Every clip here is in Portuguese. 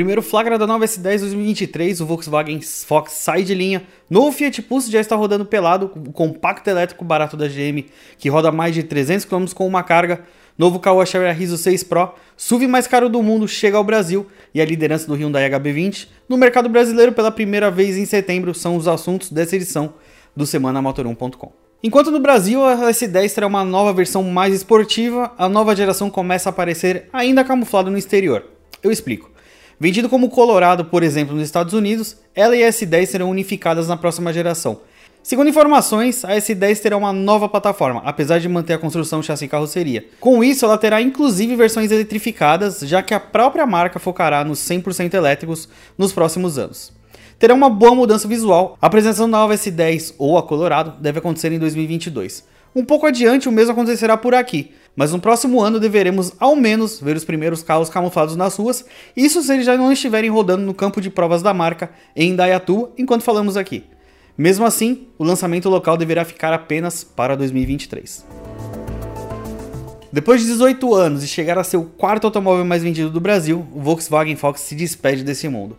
primeiro flagra da nova S10 2023, o Volkswagen Fox sai de linha. Novo Fiat Pulse já está rodando pelado, o compacto elétrico barato da GM, que roda mais de 300 km com uma carga. Novo Chery Rizzo 6 Pro, SUV mais caro do mundo, chega ao Brasil e a liderança do Hyundai HB20 no mercado brasileiro pela primeira vez em setembro são os assuntos dessa edição do Semana Motor1.com. Enquanto no Brasil a S10 terá uma nova versão mais esportiva, a nova geração começa a aparecer ainda camuflada no exterior. Eu explico. Vendido como Colorado, por exemplo, nos Estados Unidos, ela e a S10 serão unificadas na próxima geração. Segundo informações, a S10 terá uma nova plataforma, apesar de manter a construção chassi e carroceria. Com isso, ela terá inclusive versões eletrificadas, já que a própria marca focará nos 100% elétricos nos próximos anos. Terá uma boa mudança visual. A apresentação da nova S10 ou a Colorado deve acontecer em 2022. Um pouco adiante, o mesmo acontecerá por aqui, mas no próximo ano deveremos ao menos ver os primeiros carros camuflados nas ruas, isso se eles já não estiverem rodando no campo de provas da marca em Dayatu enquanto falamos aqui. Mesmo assim, o lançamento local deverá ficar apenas para 2023. Depois de 18 anos e chegar a ser o quarto automóvel mais vendido do Brasil, o Volkswagen Fox se despede desse mundo.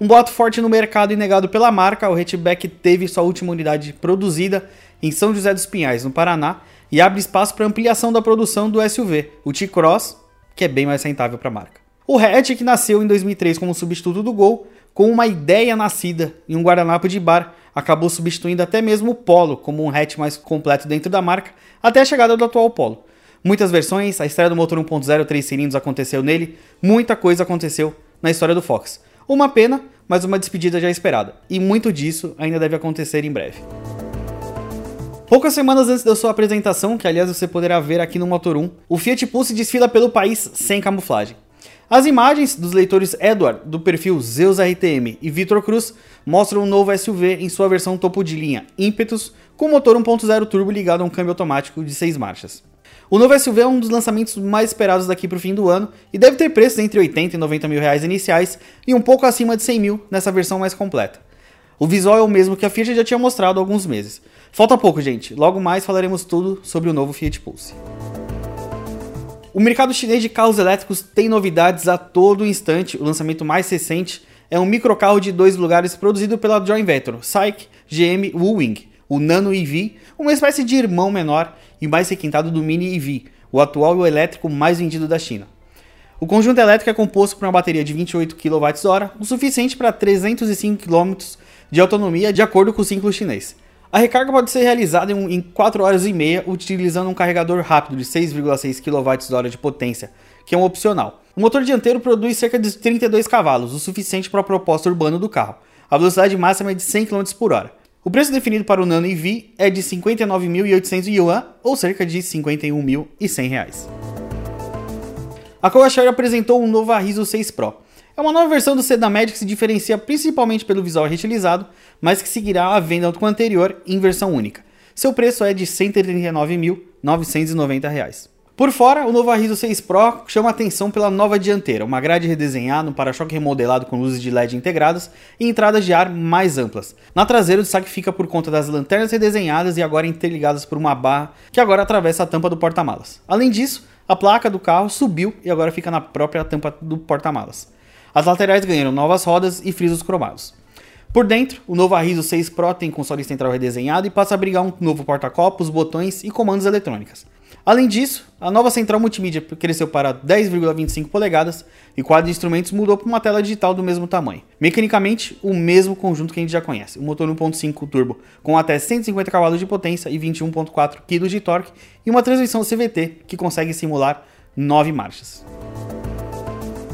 Um boato forte no mercado e negado pela marca, o hatchback teve sua última unidade produzida em São José dos Pinhais, no Paraná, e abre espaço para ampliação da produção do SUV, o T-Cross, que é bem mais rentável para a marca. O hatch, que nasceu em 2003 como substituto do Gol, com uma ideia nascida em um guardanapo de bar, acabou substituindo até mesmo o Polo como um hatch mais completo dentro da marca, até a chegada do atual Polo. Muitas versões, a estreia do motor 1.0 3 cilindros aconteceu nele, muita coisa aconteceu na história do Fox. Uma pena, mas uma despedida já esperada, e muito disso ainda deve acontecer em breve. Poucas semanas antes da sua apresentação, que aliás você poderá ver aqui no Motor 1, o Fiat Pulse desfila pelo país sem camuflagem. As imagens dos leitores Edward, do perfil Zeus RTM e Vitor Cruz mostram um novo SUV em sua versão topo de linha Impetus, com motor 1.0 turbo ligado a um câmbio automático de 6 marchas. O novo SUV é um dos lançamentos mais esperados daqui para o fim do ano e deve ter preços entre 80 e 90 mil reais iniciais e um pouco acima de 100 mil nessa versão mais completa. O visual é o mesmo que a Fiat já tinha mostrado há alguns meses. Falta pouco, gente. Logo mais falaremos tudo sobre o novo Fiat Pulse. O mercado chinês de carros elétricos tem novidades a todo instante. O lançamento mais recente é um microcarro de dois lugares produzido pela joint venture SAIC GM Wuling, o Nano EV, uma espécie de irmão menor e mais requintado do Mini EV, o atual elétrico mais vendido da China. O conjunto elétrico é composto por uma bateria de 28 kWh, o suficiente para 305 km de autonomia, de acordo com o ciclo chinês. A recarga pode ser realizada em 4 horas e meia utilizando um carregador rápido de 6,6 kWh de potência, que é um opcional. O motor dianteiro produz cerca de 32 cavalos, o suficiente para a proposta urbana do carro. A velocidade máxima é de 100 km por hora. O preço definido para o Nano EV é de 59.800 yuan, ou cerca de 51.100 reais. A Kogasher apresentou um novo Arriso 6 Pro. É uma nova versão do sedã médio que se diferencia principalmente pelo visual retilizado, mas que seguirá a venda com o anterior em versão única. Seu preço é de R$ 139.990. Por fora, o novo Arriso 6 Pro chama atenção pela nova dianteira, uma grade redesenhada, um para-choque remodelado com luzes de LED integradas e entradas de ar mais amplas. Na traseira, o destaque fica por conta das lanternas redesenhadas e agora interligadas por uma barra que agora atravessa a tampa do porta-malas. Além disso, a placa do carro subiu e agora fica na própria tampa do porta-malas. As laterais ganharam novas rodas e frisos cromados. Por dentro, o novo Arriso 6 Pro tem console central redesenhado e passa a abrigar um novo porta-copos, botões e comandos eletrônicas. Além disso, a nova central multimídia cresceu para 10,25 polegadas e o quadro de instrumentos mudou para uma tela digital do mesmo tamanho. Mecanicamente, o mesmo conjunto que a gente já conhece, o motor 1.5 turbo com até 150 cavalos de potência e 21.4 kg de torque e uma transmissão CVT que consegue simular 9 marchas.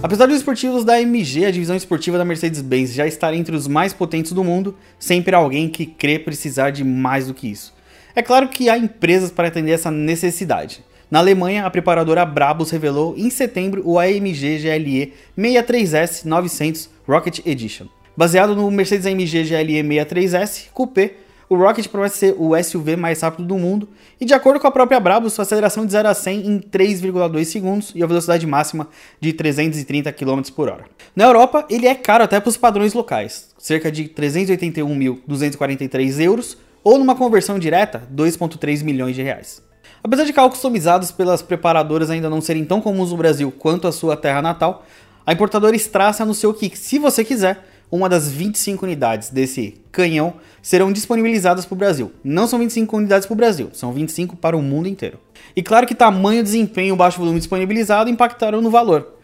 Apesar dos esportivos da MG, a divisão esportiva da Mercedes-Benz já estar entre os mais potentes do mundo, sempre há alguém que crê precisar de mais do que isso. É claro que há empresas para atender essa necessidade. Na Alemanha, a preparadora Brabus revelou em setembro o AMG GLE 63S 900 Rocket Edition. Baseado no Mercedes AMG GLE 63S Coupé, o Rocket promete ser o SUV mais rápido do mundo e, de acordo com a própria Brabus, sua aceleração de 0 a 100 em 3,2 segundos e a velocidade máxima de 330 km por hora. Na Europa, ele é caro até para os padrões locais, cerca de 381.243 euros ou numa conversão direta, 2,3 milhões de reais. Apesar de carros customizados pelas preparadoras ainda não serem tão comuns no Brasil quanto a sua terra natal, A importadora Straça anunciou que, se você quiser, uma das 25 unidades desse canhão serão disponibilizadas para o Brasil. Não são 25 unidades para o Brasil, são 25 para o mundo inteiro. E claro que tamanho, desempenho e baixo volume disponibilizado impactaram no valor.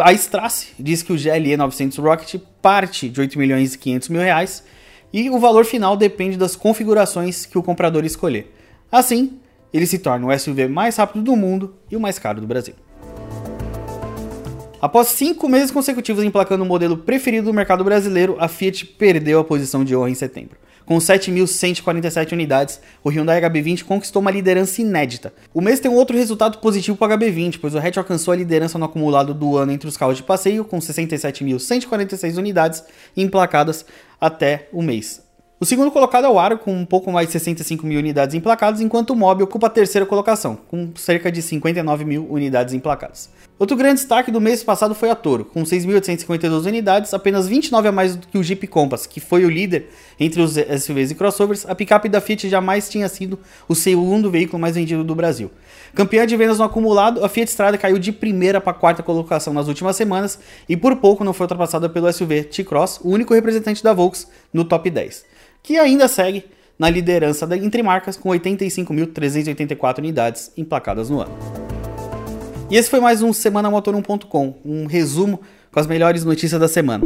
A Strasse diz que o GLE 900 Rocket parte de 8 milhões e 500 mil reais e o valor final depende das configurações que o comprador escolher. Assim, ele se torna o SUV mais rápido do mundo e o mais caro do Brasil. Após cinco meses consecutivos emplacando o modelo preferido do mercado brasileiro, a Fiat perdeu a posição de honra em setembro. Com 7.147 unidades, o Hyundai HB20 conquistou uma liderança inédita. O mês tem um outro resultado positivo para o HB20, pois o hatch alcançou a liderança no acumulado do ano entre os carros de passeio, com 67.146 unidades emplacadas até o mês. O segundo colocado é o Aro, com um pouco mais de 65 mil unidades emplacadas, enquanto o Mob ocupa a terceira colocação, com cerca de 59 mil unidades emplacadas. Outro grande destaque do mês passado foi a Toro, com 6.852 unidades, apenas 29 a mais do que o Jeep Compass, que foi o líder entre os SUVs e crossovers. A picape da Fiat jamais tinha sido o segundo veículo mais vendido do Brasil. Campeã de vendas no acumulado, a Fiat Strada caiu de primeira para quarta colocação nas últimas semanas e por pouco não foi ultrapassada pelo SUV T-Cross, o único representante da Volks no top 10 que ainda segue na liderança da, entre marcas com 85.384 unidades emplacadas no ano. E esse foi mais um Semana Motor 1.com, um resumo com as melhores notícias da semana.